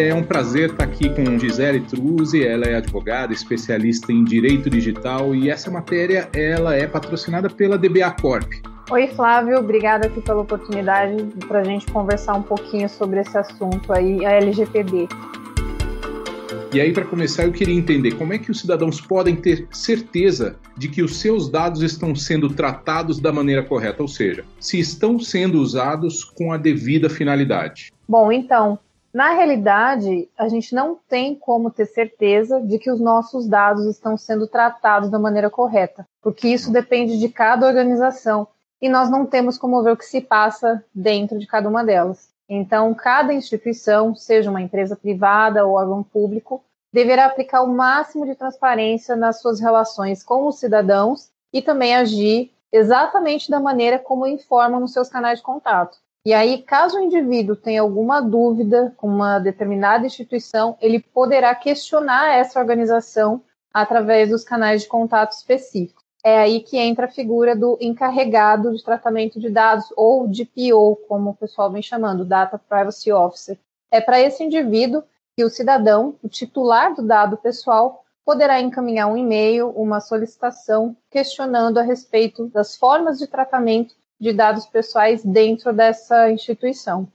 É um prazer estar aqui com Gisele Truzzi, ela é advogada, especialista em direito digital e essa matéria ela é patrocinada pela DBA Corp. Oi, Flávio, obrigada aqui pela oportunidade para a gente conversar um pouquinho sobre esse assunto aí, a LGPD. E aí, para começar, eu queria entender como é que os cidadãos podem ter certeza de que os seus dados estão sendo tratados da maneira correta, ou seja, se estão sendo usados com a devida finalidade. Bom, então, na realidade, a gente não tem como ter certeza de que os nossos dados estão sendo tratados da maneira correta, porque isso depende de cada organização e nós não temos como ver o que se passa dentro de cada uma delas. Então, cada instituição, seja uma empresa privada ou órgão público, deverá aplicar o máximo de transparência nas suas relações com os cidadãos e também agir exatamente da maneira como informam nos seus canais de contato. E aí, caso o indivíduo tenha alguma dúvida com uma determinada instituição, ele poderá questionar essa organização através dos canais de contato específicos é aí que entra a figura do encarregado de tratamento de dados, ou DPO, como o pessoal vem chamando, Data Privacy Officer. É para esse indivíduo que o cidadão, o titular do dado pessoal, poderá encaminhar um e-mail, uma solicitação questionando a respeito das formas de tratamento de dados pessoais dentro dessa instituição.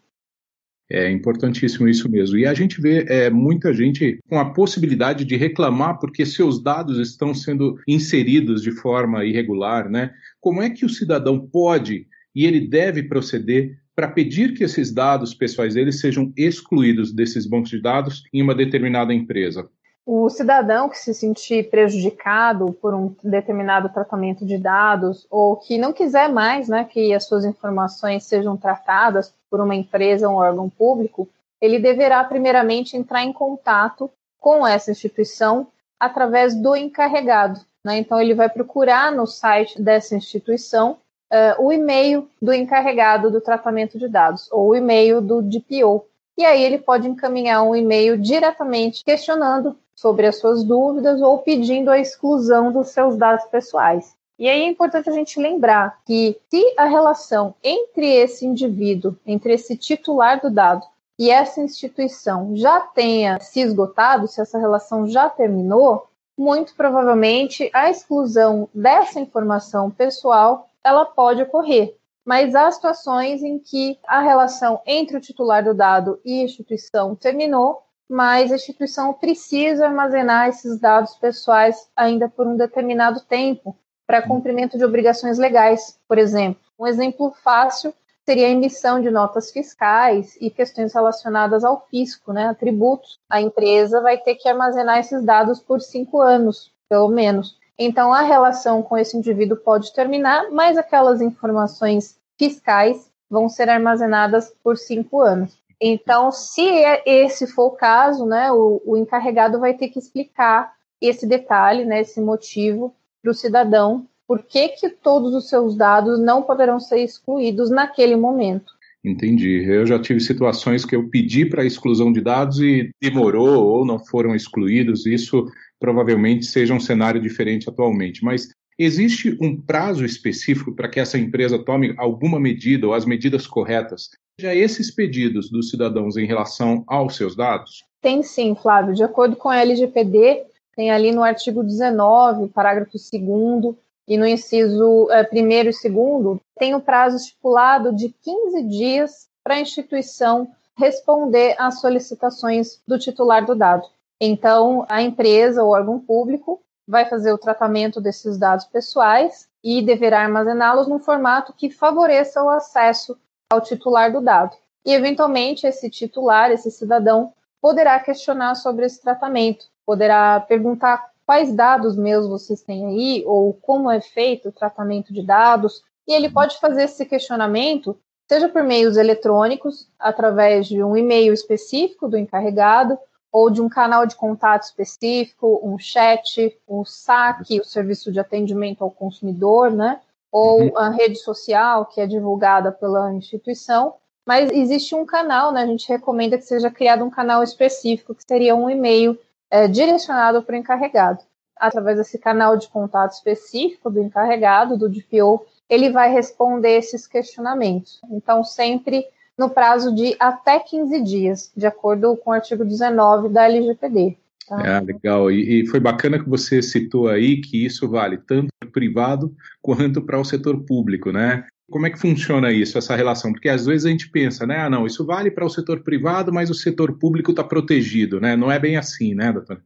É importantíssimo isso mesmo. E a gente vê é, muita gente com a possibilidade de reclamar porque seus dados estão sendo inseridos de forma irregular, né? Como é que o cidadão pode e ele deve proceder para pedir que esses dados pessoais dele sejam excluídos desses bancos de dados em uma determinada empresa? O cidadão que se sentir prejudicado por um determinado tratamento de dados ou que não quiser mais né, que as suas informações sejam tratadas por uma empresa ou um órgão público, ele deverá primeiramente entrar em contato com essa instituição através do encarregado. Né? Então, ele vai procurar no site dessa instituição uh, o e-mail do encarregado do tratamento de dados ou o e-mail do DPO. E aí ele pode encaminhar um e-mail diretamente questionando sobre as suas dúvidas ou pedindo a exclusão dos seus dados pessoais. E aí é importante a gente lembrar que se a relação entre esse indivíduo, entre esse titular do dado e essa instituição já tenha se esgotado, se essa relação já terminou, muito provavelmente a exclusão dessa informação pessoal ela pode ocorrer. Mas há situações em que a relação entre o titular do dado e a instituição terminou mas a instituição precisa armazenar esses dados pessoais ainda por um determinado tempo para cumprimento de obrigações legais, por exemplo. Um exemplo fácil seria a emissão de notas fiscais e questões relacionadas ao fisco, né, a tributos. A empresa vai ter que armazenar esses dados por cinco anos, pelo menos. Então, a relação com esse indivíduo pode terminar, mas aquelas informações fiscais vão ser armazenadas por cinco anos. Então, se é, esse for o caso, né, o, o encarregado vai ter que explicar esse detalhe, né, esse motivo para o cidadão, por que, que todos os seus dados não poderão ser excluídos naquele momento. Entendi. Eu já tive situações que eu pedi para exclusão de dados e demorou ou não foram excluídos. Isso provavelmente seja um cenário diferente atualmente. Mas existe um prazo específico para que essa empresa tome alguma medida ou as medidas corretas já esses pedidos dos cidadãos em relação aos seus dados? Tem sim, Flávio. De acordo com a LGPD, tem ali no artigo 19, parágrafo 2 e no inciso é, primeiro e segundo, tem o prazo estipulado de 15 dias para a instituição responder às solicitações do titular do dado. Então, a empresa ou órgão público vai fazer o tratamento desses dados pessoais e deverá armazená-los num formato que favoreça o acesso ao titular do dado. E, eventualmente, esse titular, esse cidadão, poderá questionar sobre esse tratamento, poderá perguntar quais dados meus vocês têm aí, ou como é feito o tratamento de dados, e ele pode fazer esse questionamento, seja por meios eletrônicos, através de um e-mail específico do encarregado, ou de um canal de contato específico, um chat, um saque, o serviço de atendimento ao consumidor, né? ou uhum. a rede social que é divulgada pela instituição, mas existe um canal, né? A gente recomenda que seja criado um canal específico, que seria um e-mail é, direcionado para o encarregado. Através desse canal de contato específico do encarregado, do DPO, ele vai responder esses questionamentos. Então, sempre no prazo de até 15 dias, de acordo com o artigo 19 da LGPD. Tá? É, legal. E, e, foi bacana que você citou aí que isso vale tanto para o privado quanto para o setor público, né? Como é que funciona isso, essa relação? Porque às vezes a gente pensa, né? Ah, não, isso vale para o setor privado, mas o setor público está protegido, né? Não é bem assim, né, doutora?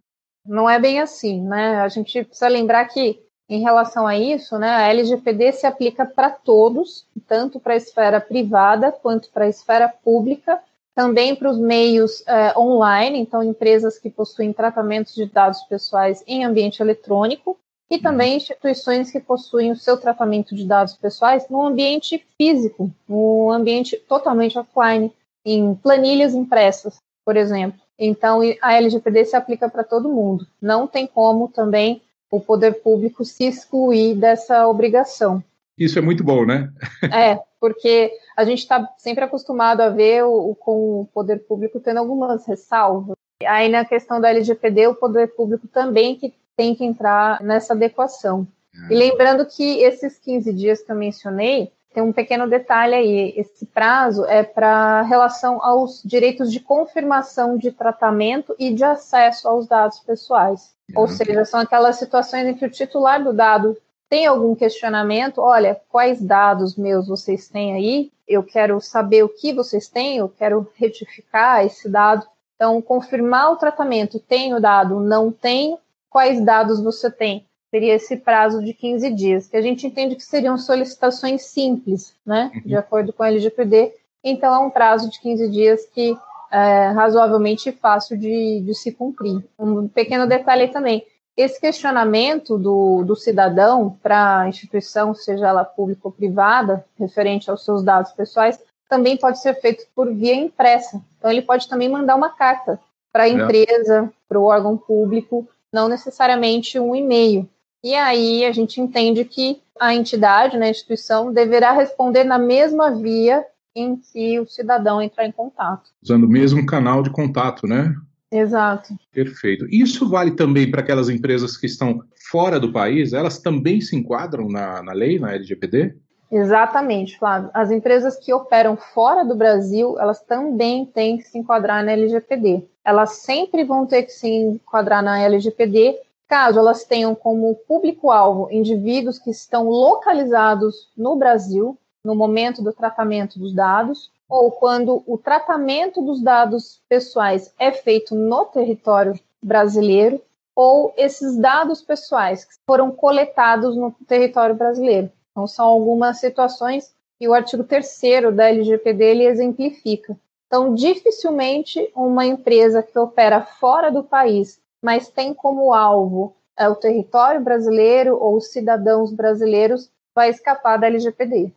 Não é bem assim, né? A gente precisa lembrar que em relação a isso, né, a LGPD se aplica para todos, tanto para a esfera privada quanto para a esfera pública, também para os meios é, online, então empresas que possuem tratamentos de dados pessoais em ambiente eletrônico, e também instituições que possuem o seu tratamento de dados pessoais no ambiente físico, no ambiente totalmente offline, em planilhas impressas, por exemplo. Então, a LGPD se aplica para todo mundo. Não tem como também o poder público se excluir dessa obrigação. Isso é muito bom, né? é, porque a gente está sempre acostumado a ver o, com o poder público tendo algumas ressalvas. Aí na questão da LGPD, o poder público também que tem que entrar nessa adequação. E ah. lembrando que esses 15 dias que eu mencionei, tem um pequeno detalhe aí. Esse prazo é para relação aos direitos de confirmação de tratamento e de acesso aos dados pessoais. Ou uhum. seja, são aquelas situações em que o titular do dado tem algum questionamento, olha, quais dados meus vocês têm aí? Eu quero saber o que vocês têm, eu quero retificar esse dado. Então, confirmar o tratamento, tenho dado, não tenho, quais dados você tem? Seria esse prazo de 15 dias, que a gente entende que seriam solicitações simples, né, de uhum. acordo com a LGPD, então é um prazo de 15 dias que é razoavelmente fácil de, de se cumprir. Um pequeno detalhe também, esse questionamento do, do cidadão para a instituição, seja ela pública ou privada, referente aos seus dados pessoais, também pode ser feito por via impressa. Então, ele pode também mandar uma carta para a é. empresa, para o órgão público, não necessariamente um e-mail. E aí a gente entende que a entidade, né, a instituição, deverá responder na mesma via em que o cidadão entrar em contato. Usando o mesmo canal de contato, né? Exato. Perfeito. Isso vale também para aquelas empresas que estão fora do país? Elas também se enquadram na, na lei, na LGPD? Exatamente, Flávio. As empresas que operam fora do Brasil, elas também têm que se enquadrar na LGPD. Elas sempre vão ter que se enquadrar na LGPD caso elas tenham como público-alvo indivíduos que estão localizados no Brasil no momento do tratamento dos dados, ou quando o tratamento dos dados pessoais é feito no território brasileiro, ou esses dados pessoais que foram coletados no território brasileiro. Então, são algumas situações que o artigo 3 da LGPD exemplifica. Então, dificilmente uma empresa que opera fora do país mas tem como alvo é, o território brasileiro ou os cidadãos brasileiros, vai escapar da LGPD.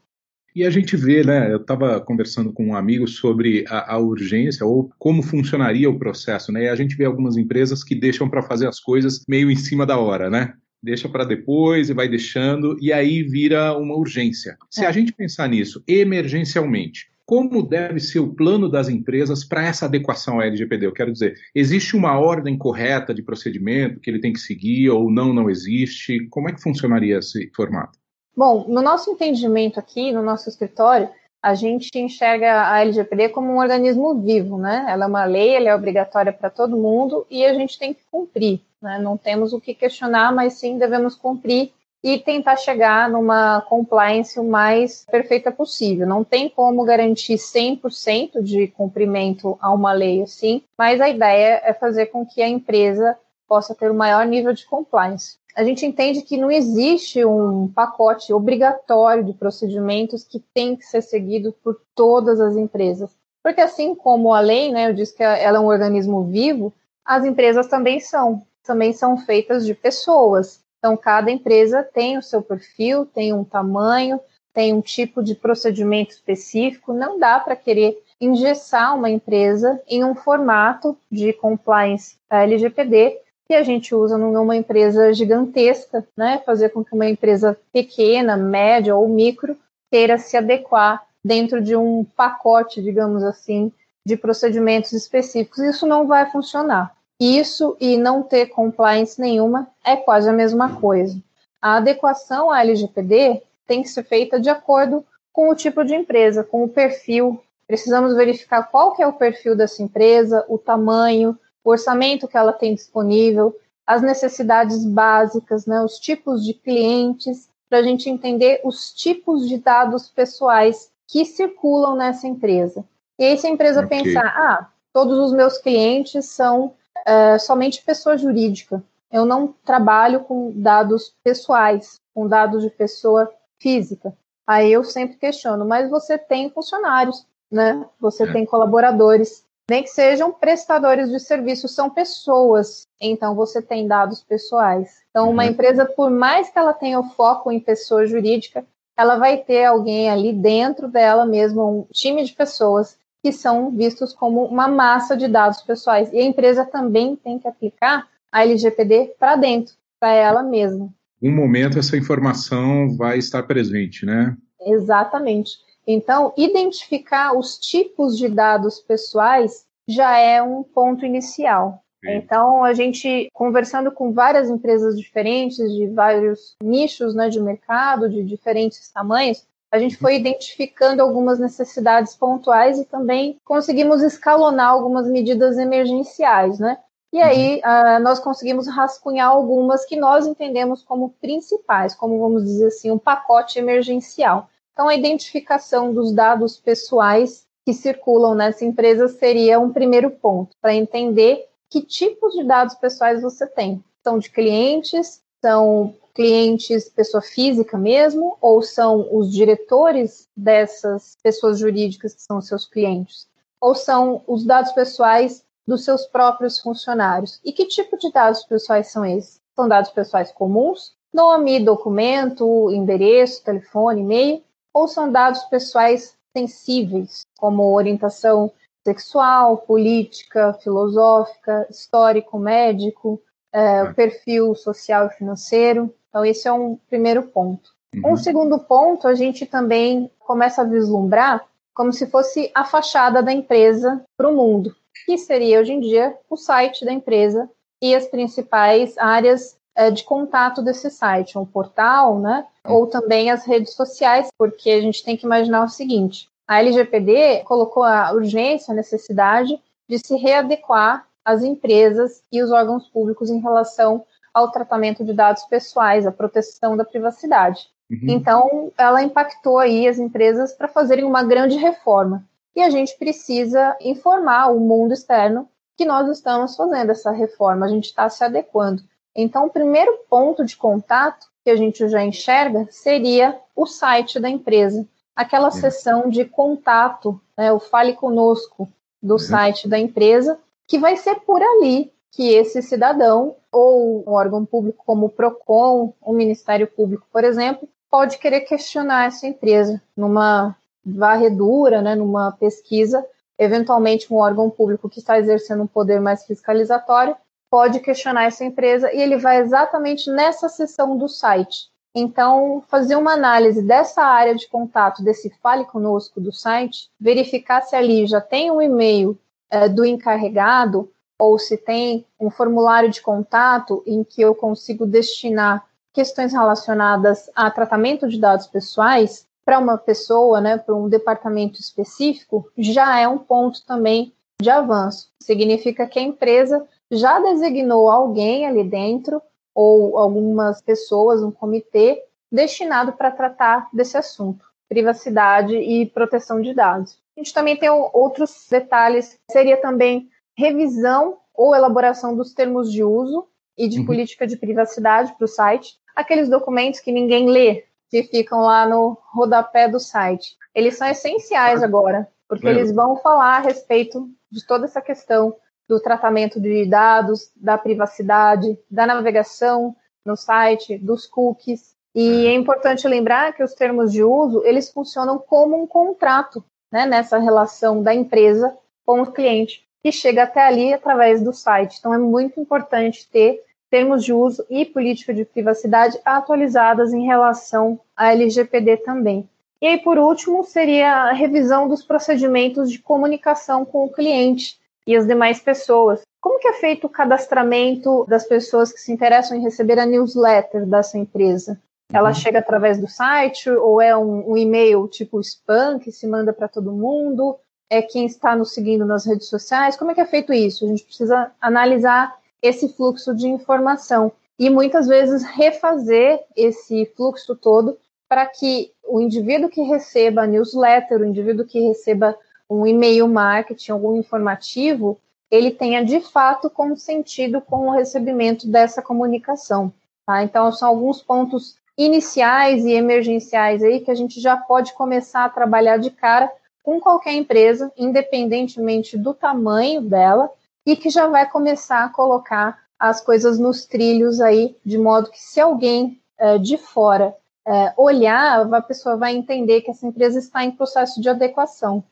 E a gente vê, né? Eu estava conversando com um amigo sobre a, a, urgência ou como funcionaria o processo, né? E a gente vê algumas empresas que deixam para fazer as coisas meio em cima da hora, né? Deixa para depois e vai deixando, e aí vira uma urgência. Se é. a gente pensar nisso emergencialmente, como deve ser o plano das empresas para essa adequação à LGPD? Eu quero dizer, existe uma ordem correta de procedimento que ele tem que seguir ou não, não existe? Como é que funcionaria esse formato? Bom, no nosso entendimento aqui, no nosso escritório, a gente enxerga a LGPD como um organismo vivo, né? Ela é uma lei, ela é obrigatória para todo mundo e a gente tem que cumprir, né? Não temos o que questionar, mas sim devemos cumprir e tentar chegar numa compliance o mais perfeita possível. Não tem como garantir 100% de cumprimento a uma lei assim, mas a ideia é fazer com que a empresa possa ter o maior nível de compliance. A gente entende que não existe um pacote obrigatório de procedimentos que tem que ser seguido por todas as empresas. Porque assim como a lei, né, eu disse que ela é um organismo vivo, as empresas também são, também são feitas de pessoas. Então, cada empresa tem o seu perfil, tem um tamanho, tem um tipo de procedimento específico. Não dá para querer engessar uma empresa em um formato de compliance LGPD que a gente usa numa empresa gigantesca, né? Fazer com que uma empresa pequena, média ou micro queira se adequar dentro de um pacote, digamos assim, de procedimentos específicos. Isso não vai funcionar. Isso e não ter compliance nenhuma é quase a mesma coisa. A adequação à LGPD tem que ser feita de acordo com o tipo de empresa, com o perfil Precisamos verificar qual que é o perfil dessa empresa, o tamanho, o orçamento que ela tem disponível, as necessidades básicas, né, os tipos de clientes, para a gente entender os tipos de dados pessoais que circulam nessa empresa. E aí, se a empresa okay. pensar, ah, todos os meus clientes são é, somente pessoa jurídica, eu não trabalho com dados pessoais, com dados de pessoa física. Aí eu sempre questiono, mas você tem funcionários, né? Você é. tem colaboradores, nem que sejam prestadores de serviço, são pessoas. Então você tem dados pessoais. Então uma uhum. empresa, por mais que ela tenha o foco em pessoa jurídica, ela vai ter alguém ali dentro dela mesmo, um time de pessoas que são vistos como uma massa de dados pessoais. E a empresa também tem que aplicar a LGPD para dentro, para ela mesma. Um momento essa informação vai estar presente, né? Exatamente. Então, identificar os tipos de dados pessoais já é um ponto inicial. Sim. Então, a gente, conversando com várias empresas diferentes, de vários nichos né, de mercado, de diferentes tamanhos, a gente foi identificando algumas necessidades pontuais e também conseguimos escalonar algumas medidas emergenciais, né? E aí uh, nós conseguimos rascunhar algumas que nós entendemos como principais, como vamos dizer assim, um pacote emergencial. Então, a identificação dos dados pessoais que circulam nessa empresa seria um primeiro ponto, para entender que tipos de dados pessoais você tem. São de clientes, são clientes pessoa física mesmo, ou são os diretores dessas pessoas jurídicas que são seus clientes, ou são os dados pessoais dos seus próprios funcionários. E que tipo de dados pessoais são esses? São dados pessoais comuns, nome, documento, endereço, telefone, e-mail, ou são dados pessoais sensíveis, como orientação sexual, política, filosófica, histórico, médico, é, o perfil social e financeiro. Então, esse é um primeiro ponto. Uhum. Um segundo ponto, a gente também começa a vislumbrar como se fosse a fachada da empresa para o mundo, que seria hoje em dia o site da empresa e as principais áreas é, de contato desse site, um portal, né? Ou também as redes sociais, porque a gente tem que imaginar o seguinte: a LGPD colocou a urgência, a necessidade de se readequar às empresas e os órgãos públicos em relação ao tratamento de dados pessoais, à proteção da privacidade. Uhum. Então, ela impactou aí as empresas para fazerem uma grande reforma. E a gente precisa informar o mundo externo que nós estamos fazendo essa reforma, a gente está se adequando. Então, o primeiro ponto de contato que a gente já enxerga seria o site da empresa, aquela uhum. seção de contato, né, o Fale Conosco do uhum. site da empresa, que vai ser por ali que esse cidadão ou um órgão público como o PROCON, o Ministério Público, por exemplo, pode querer questionar essa empresa numa varredura, né, numa pesquisa, eventualmente um órgão público que está exercendo um poder mais fiscalizatório pode questionar essa empresa e ele vai exatamente nessa seção do site. Então, fazer uma análise dessa área de contato, desse Fale Conosco do site, verificar se ali já tem um e-mail é, do encarregado ou se tem um formulário de contato em que eu consigo destinar questões relacionadas a tratamento de dados pessoais para uma pessoa, né, para um departamento específico, já é um ponto também de avanço. Significa que a empresa já designou alguém ali dentro, ou algumas pessoas, um comitê, destinado para tratar desse assunto, privacidade e proteção de dados. A gente também tem outros detalhes, seria também revisão ou elaboração dos termos de uso e de uhum. política de privacidade para o site, aqueles documentos que ninguém lê, que ficam lá no rodapé do site. Eles são essenciais agora, porque eles vão falar a respeito de toda essa questão do tratamento de dados, da privacidade, da navegação no site, dos cookies. E é importante lembrar que os termos de uso, eles funcionam como um contrato, né, nessa relação da empresa com o cliente, que chega até ali através do site. Então é muito importante ter termos de uso e política de privacidade atualizadas em relação à LGPD também. E aí, por último, seria a revisão dos procedimentos de comunicação com o cliente, e as demais pessoas. Como que é feito o cadastramento das pessoas que se interessam em receber a newsletter dessa empresa? Ela uhum. chega através do site ou é um, um e-mail tipo spam que se manda para todo mundo? é quem está nos seguindo nas redes sociais, como é que é feito isso? A gente precisa analisar esse fluxo de informação e muitas vezes refazer esse fluxo todo para que o indivíduo que receba a newsletter, o indivíduo que receba um e-mail marketing, algum informativo, ele tenha de fato consentido com o recebimento dessa comunicação. Tá? Então, são alguns pontos iniciais e emergenciais aí que a gente já pode começar a trabalhar de cara com qualquer empresa, independentemente do tamanho dela, e que já vai começar a colocar as coisas nos trilhos aí, de modo que se alguém é, de fora é, olhar, a pessoa vai entender que essa empresa está em processo de adequação.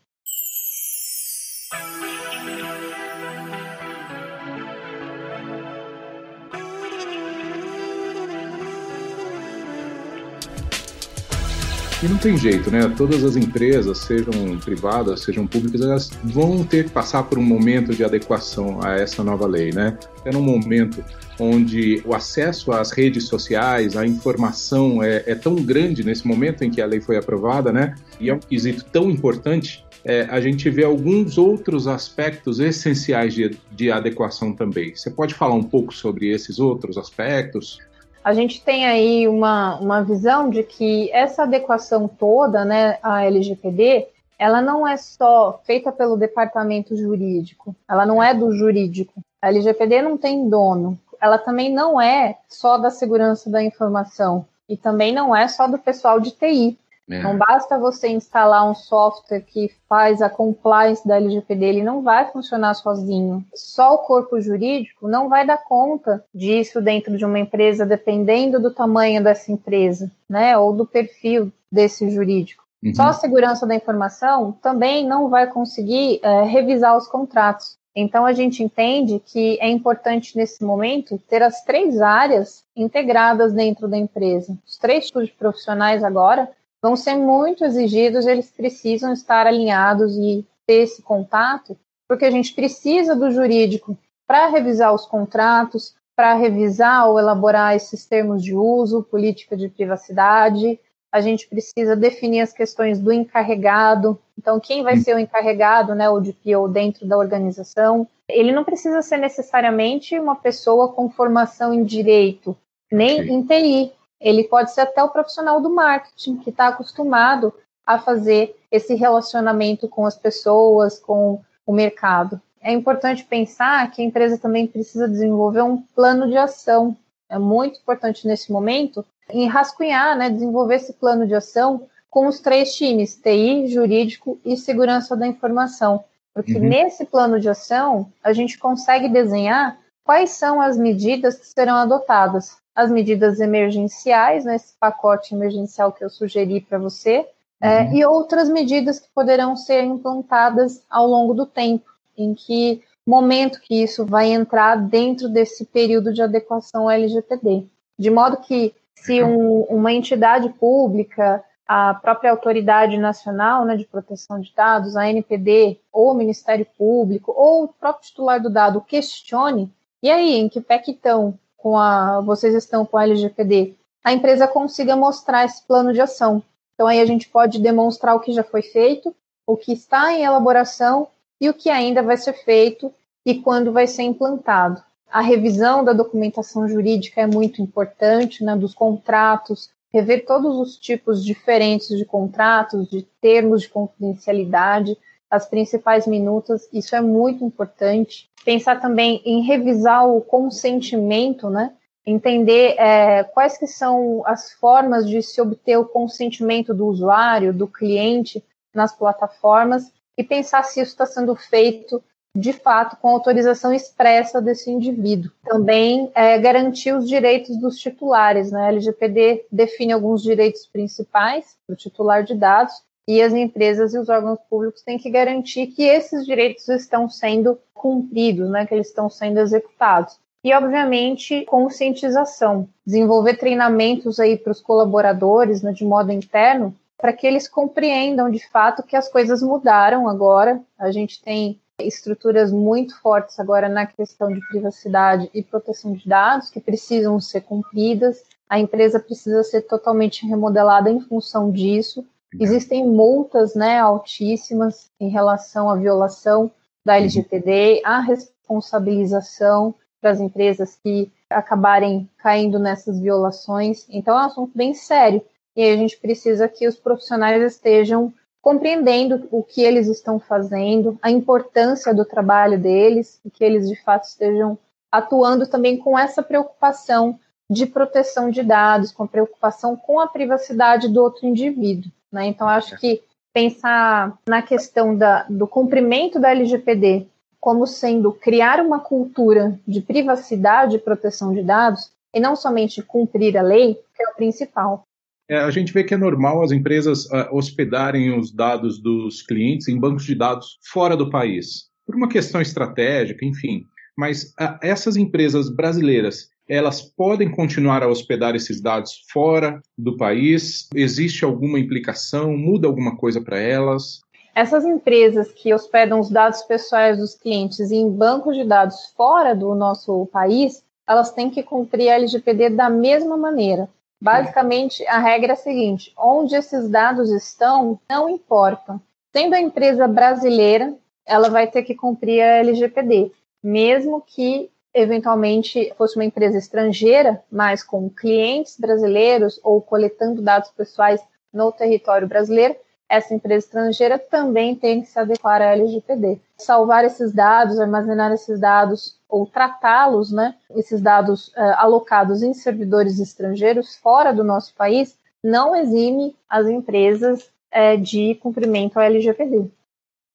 E não tem jeito, né? Todas as empresas, sejam privadas, sejam públicas, elas vão ter que passar por um momento de adequação a essa nova lei, né? É num momento onde o acesso às redes sociais, à informação é, é, tão grande nesse momento em que a lei foi aprovada, né? E é um quesito tão importante, é, a gente vê alguns outros aspectos essenciais de, de adequação também. Você pode falar um pouco sobre esses outros aspectos? A gente tem aí uma, uma visão de que essa adequação toda, né, à LGPD, ela não é só feita pelo departamento jurídico, ela não é do jurídico. A LGPD não tem dono, ela também não é só da segurança da informação e também não é só do pessoal de TI. É. Não basta você instalar um software que faz a compliance da LGPD, ele não vai funcionar sozinho. Só o corpo jurídico não vai dar conta disso dentro de uma empresa, dependendo do tamanho dessa empresa, né, ou do perfil desse jurídico. Uhum. Só a segurança da informação também não vai conseguir é, revisar os contratos. Então a gente entende que é importante nesse momento ter as três áreas integradas dentro da empresa. Os três tipos de profissionais agora vão ser muito exigidos, eles precisam estar alinhados e ter esse contato, porque a gente precisa do jurídico para revisar os contratos, para revisar ou elaborar esses termos de uso, política de privacidade. A gente precisa definir as questões do encarregado. Então, quem vai ser o encarregado, né, o DPO dentro da organização? Ele não precisa ser necessariamente uma pessoa com formação em direito, nem em TI ele pode ser até o profissional do marketing que está acostumado a fazer esse relacionamento com as pessoas, com o mercado. É importante pensar que a empresa também precisa desenvolver um plano de ação. É muito importante nesse momento em rascunhar, né, desenvolver esse plano de ação com os três times, TI, jurídico e segurança da informação. Porque uhum. nesse plano de ação, a gente consegue desenhar quais são as medidas que serão adotadas as medidas emergenciais, nesse né, pacote emergencial que eu sugeri para você, é, uhum. e outras medidas que poderão ser implantadas ao longo do tempo, em que momento que isso vai entrar dentro desse período de adequação LGPD. De modo que, se um, uma entidade pública, a própria Autoridade Nacional né, de Proteção de Dados, a NPD, ou o Ministério Público, ou o próprio titular do dado questione, e aí, em que pé que estão com a, vocês estão com a LGPD, a empresa consiga mostrar esse plano de ação. Então aí a gente pode demonstrar o que já foi feito, o que está em elaboração e o que ainda vai ser feito e quando vai ser implantado. A revisão da documentação jurídica é muito importante, né, dos contratos, rever todos os tipos diferentes de contratos, de termos de confidencialidade, as principais minutas, isso é muito importante. Pensar também em revisar o consentimento, né? Entender é, quais que são as formas de se obter o consentimento do usuário, do cliente nas plataformas e pensar se isso está sendo feito de fato com autorização expressa desse indivíduo. Também é, garantir os direitos dos titulares. Né? A LGPD define alguns direitos principais para o titular de dados e as empresas e os órgãos públicos têm que garantir que esses direitos estão sendo cumpridos, né, que eles estão sendo executados. E, obviamente, conscientização, desenvolver treinamentos aí para os colaboradores, né, de modo interno, para que eles compreendam de fato que as coisas mudaram agora. A gente tem estruturas muito fortes agora na questão de privacidade e proteção de dados que precisam ser cumpridas. A empresa precisa ser totalmente remodelada em função disso Existem multas né, altíssimas em relação à violação da uhum. LGPD, a responsabilização das empresas que acabarem caindo nessas violações. Então é um assunto bem sério e a gente precisa que os profissionais estejam compreendendo o que eles estão fazendo, a importância do trabalho deles e que eles de fato estejam atuando também com essa preocupação de proteção de dados, com preocupação com a privacidade do outro indivíduo. Né? Então, acho que pensar na questão da, do cumprimento da LGPD como sendo criar uma cultura de privacidade e proteção de dados, e não somente cumprir a lei, que é o principal. É, a gente vê que é normal as empresas uh, hospedarem os dados dos clientes em bancos de dados fora do país, por uma questão estratégica, enfim. Mas uh, essas empresas brasileiras, elas podem continuar a hospedar esses dados fora do país? Existe alguma implicação? Muda alguma coisa para elas? Essas empresas que hospedam os dados pessoais dos clientes em bancos de dados fora do nosso país, elas têm que cumprir a LGPD da mesma maneira. Basicamente, a regra é a seguinte: onde esses dados estão, não importa. Sendo a empresa brasileira, ela vai ter que cumprir a LGPD, mesmo que eventualmente fosse uma empresa estrangeira, mas com clientes brasileiros ou coletando dados pessoais no território brasileiro, essa empresa estrangeira também tem que se adequar à LGPD. Salvar esses dados, armazenar esses dados ou tratá-los, né, esses dados uh, alocados em servidores estrangeiros fora do nosso país, não exime as empresas uh, de cumprimento à LGPD.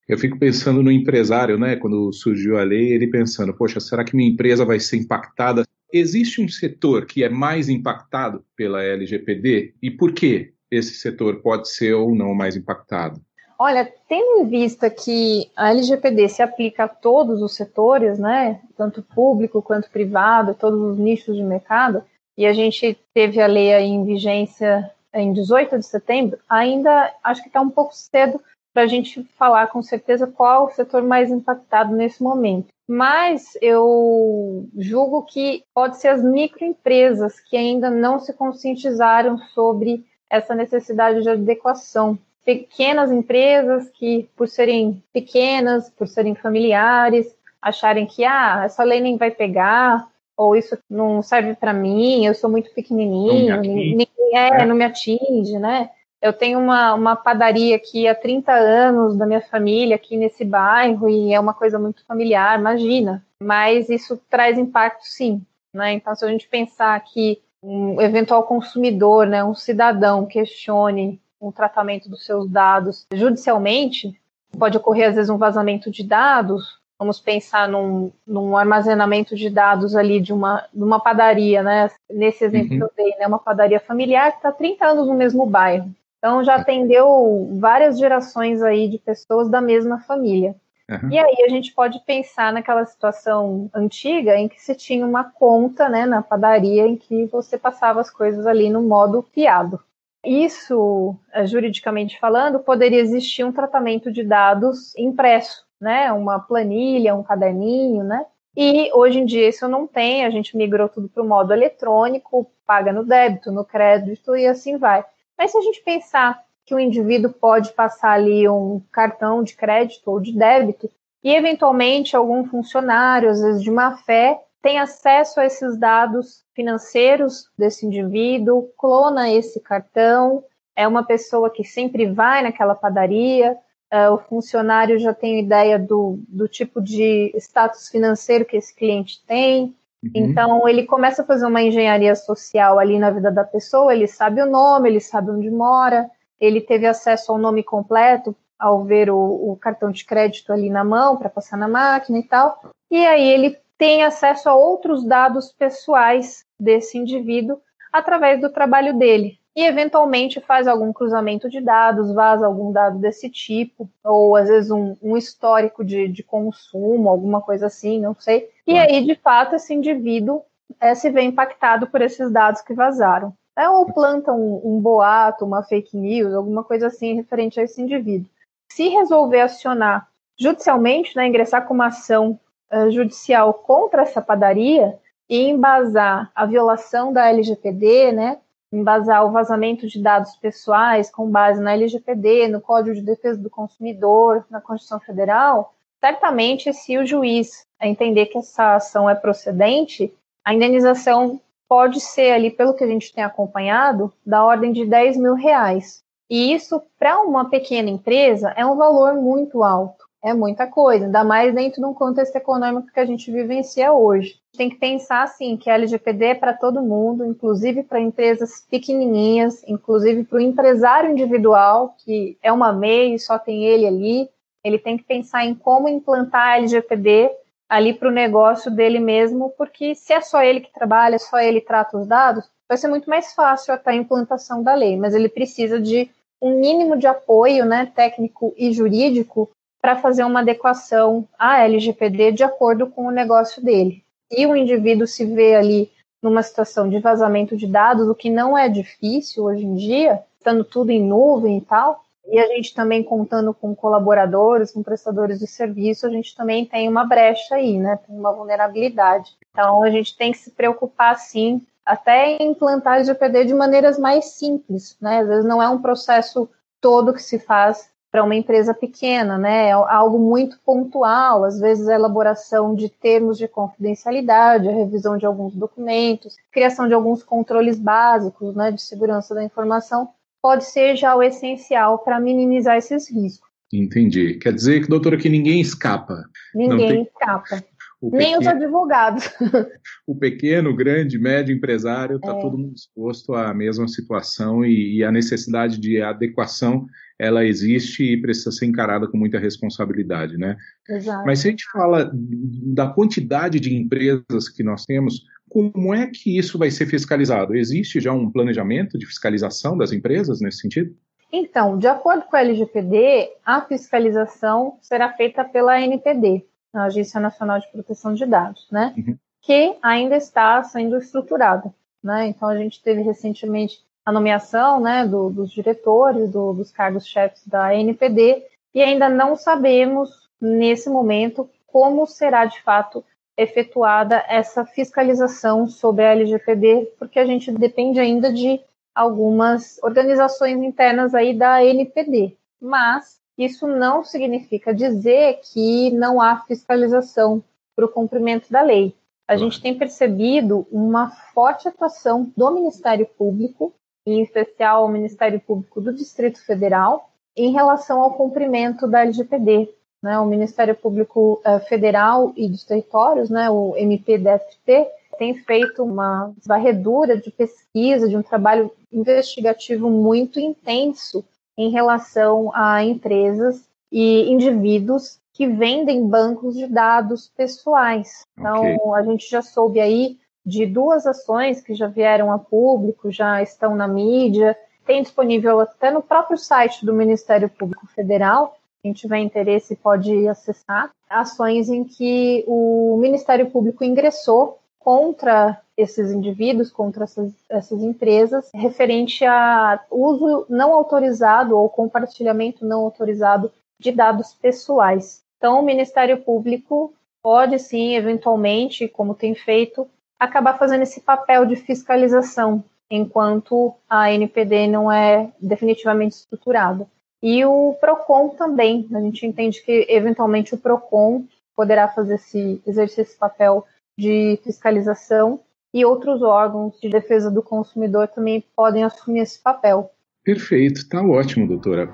Eu fico pensando no empresário, né? Quando surgiu a lei, ele pensando, poxa, será que minha empresa vai ser impactada? Existe um setor que é mais impactado pela LGPD? E por quê? esse setor pode ser ou não mais impactado? Olha, tendo em vista que a LGPD se aplica a todos os setores, né, tanto público quanto privado, todos os nichos de mercado, e a gente teve a lei em vigência em 18 de setembro, ainda acho que está um pouco cedo para a gente falar com certeza qual o setor mais impactado nesse momento. Mas eu julgo que pode ser as microempresas que ainda não se conscientizaram sobre essa necessidade de adequação. Pequenas empresas que, por serem pequenas, por serem familiares, acharem que ah, essa lei nem vai pegar, ou isso não serve para mim, eu sou muito pequenininho, ninguém é, é, não me atinge, né? Eu tenho uma, uma padaria aqui há 30 anos da minha família aqui nesse bairro e é uma coisa muito familiar, imagina. Mas isso traz impacto sim, né? Então, se a gente pensar que um eventual consumidor, né, um cidadão questione o tratamento dos seus dados judicialmente, pode ocorrer às vezes um vazamento de dados. Vamos pensar num, num armazenamento de dados ali de uma, de uma padaria, né? Nesse exemplo uhum. que eu dei, né? Uma padaria familiar que está 30 anos no mesmo bairro. Então já atendeu várias gerações aí de pessoas da mesma família. Uhum. E aí a gente pode pensar naquela situação antiga em que se tinha uma conta né, na padaria em que você passava as coisas ali no modo fiado. Isso, eh, juridicamente falando, poderia existir um tratamento de dados impresso, né? Uma planilha, um caderninho, né? E hoje em dia isso não tem, a gente migrou tudo para o modo eletrônico, paga no débito, no crédito e assim vai. Mas se a gente pensar que o indivíduo pode passar ali um cartão de crédito ou de débito e, eventualmente, algum funcionário, às vezes de má fé, tem acesso a esses dados financeiros desse indivíduo, clona esse cartão, é uma pessoa que sempre vai naquela padaria, uh, o funcionário já tem ideia do, do tipo de status financeiro que esse cliente tem, uhum. então ele começa a fazer uma engenharia social ali na vida da pessoa, ele sabe o nome, ele sabe onde mora, ele teve acesso ao nome completo ao ver o, o cartão de crédito ali na mão para passar na máquina e tal. E aí ele tem acesso a outros dados pessoais desse indivíduo através do trabalho dele. E eventualmente faz algum cruzamento de dados, vaza algum dado desse tipo, ou às vezes um, um histórico de, de, consumo, alguma coisa assim, não sei. E aí, de fato, esse indivíduo é, se vê impactado por esses dados que vazaram é, ou planta um, um, boato, uma fake news, alguma coisa assim referente a esse indivíduo. Se resolver acionar judicialmente, né, ingressar com uma ação uh, judicial contra essa padaria e embasar a violação da LGPD, né, embasar o vazamento de dados pessoais com base na LGPD, no Código de Defesa do Consumidor, na Constituição Federal, certamente se o juiz entender que essa ação é procedente, a indenização pode ser ali, pelo que a gente tem acompanhado, da ordem de 10 mil reais. E isso, para uma pequena empresa, é um valor muito alto. É muita coisa, ainda mais dentro de um contexto econômico que a gente vivencia hoje. Tem que pensar assim que a LGPD é para todo mundo, inclusive para empresas pequenininhas, inclusive para o empresário individual, que é uma MEI e só tem ele ali. Ele tem que pensar em como implantar a LGPD ali para o negócio dele mesmo, porque se é só ele que trabalha, só ele trata os dados, vai ser muito mais fácil até a implantação da lei, mas ele precisa de um mínimo de apoio né, técnico e jurídico para fazer uma adequação à LGPD de acordo com o negócio dele. E o indivíduo se vê ali numa situação de vazamento de dados, o que não é difícil hoje em dia, estando tudo em nuvem e tal, e a gente também contando com colaboradores, com prestadores de serviço, a gente também tem uma brecha aí, né? Tem uma vulnerabilidade. Então a gente tem que se preocupar sim, até em implantar LGPD de maneiras mais simples, né? Às vezes não é um processo todo que se faz para uma empresa pequena, né? É algo muito pontual, às vezes a elaboração de termos de confidencialidade, a revisão de alguns documentos, criação de alguns controles básicos, né, de segurança da informação, pode ser já o essencial para minimizar esses riscos. Entendi. Quer dizer que, doutora, que ninguém escapa. Ninguém tem... escapa. Pequeno, Nem os advogados. o pequeno, grande, médio empresário está é. todo mundo exposto à mesma situação e, e, a necessidade de adequação ela existe e precisa ser encarada com muita responsabilidade, né? Exato. Mas se a gente fala da quantidade de empresas que nós temos, como é que isso vai ser fiscalizado? Existe já um planejamento de fiscalização das empresas nesse sentido? Então, de acordo com a LGPD, a fiscalização será feita pela ANPD, a Agência Nacional de Proteção de Dados, né? Uhum. Que ainda está sendo estruturada, né? Então, a gente teve recentemente a nomeação, né, do, dos diretores, do, dos cargos-chefes da ANPD, e ainda não sabemos, nesse momento, como será de fato efetuada essa fiscalização sobre a LGPD, porque a gente depende ainda de algumas organizações internas aí da NPD. Mas isso não significa dizer que não há fiscalização para o cumprimento da lei. A gente tem percebido uma forte atuação do Ministério Público, em especial o Ministério Público do Distrito Federal, em relação ao cumprimento da LGPD né, o Ministério Público uh, Federal e dos Territórios, né, o MPDFT, tem feito uma varredura de pesquisa, de um trabalho investigativo muito intenso em relação a empresas e indivíduos que vendem bancos de dados pessoais. Então, okay. a gente já soube aí de duas ações que já vieram a público, já estão na mídia, tem disponível até no próprio site do Ministério Público Federal, quem tiver interesse pode acessar, ações em que o Ministério Público ingressou contra esses indivíduos, contra essas, essas empresas, referente a uso não autorizado ou compartilhamento não autorizado de dados pessoais. Então, o Ministério Público pode sim, eventualmente, como tem feito, acabar fazendo esse papel de fiscalização, enquanto a NPD não é definitivamente estruturada. E o PROCON também. A gente entende que, eventualmente, o PROCON poderá fazer esse, exercer esse papel de fiscalização e outros órgãos de defesa do consumidor também podem assumir esse papel. Perfeito, está ótimo, doutora.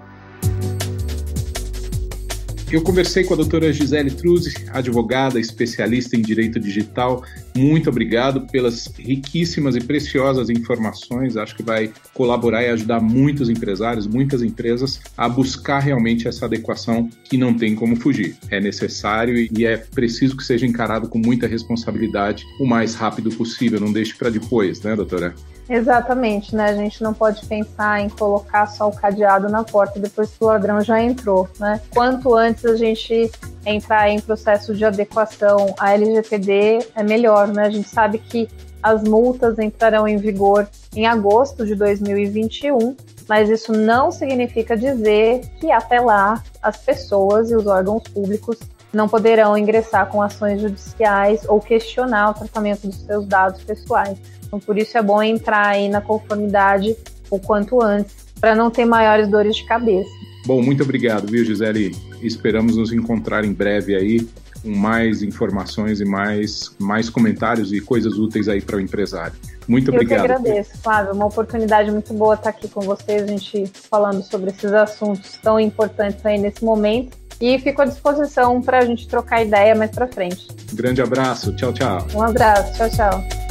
Eu conversei com a doutora Gisele Truzzi, advogada, especialista em direito digital. Muito obrigado pelas riquíssimas e preciosas informações. Acho que vai colaborar e ajudar muitos empresários, muitas empresas a buscar realmente essa adequação que não tem como fugir. É necessário e é preciso que seja encarado com muita responsabilidade o mais rápido possível. Não deixe para depois, né, doutora? Exatamente, né? A gente não pode pensar em colocar só o cadeado na porta depois que o ladrão já entrou, né? Quanto antes a gente entrar em processo de adequação à LGPD, é melhor, né? A gente sabe que as multas entrarão em vigor em agosto de 2021, mas isso não significa dizer que até lá as pessoas e os órgãos públicos não poderão ingressar com ações judiciais ou questionar o tratamento dos seus dados pessoais. Então, por isso é bom entrar aí na conformidade o quanto antes, para não ter maiores dores de cabeça. Bom, muito obrigado, viu, Gisele? Esperamos nos encontrar em breve aí com mais informações e mais, mais comentários e coisas úteis aí para o empresário. Muito obrigado. Eu que agradeço, Flávio. Uma oportunidade muito boa estar aqui com vocês, a gente falando sobre esses assuntos tão importantes aí nesse momento. E fico à disposição para a gente trocar ideia mais para frente. Grande abraço. Tchau, tchau. Um abraço. Tchau, tchau.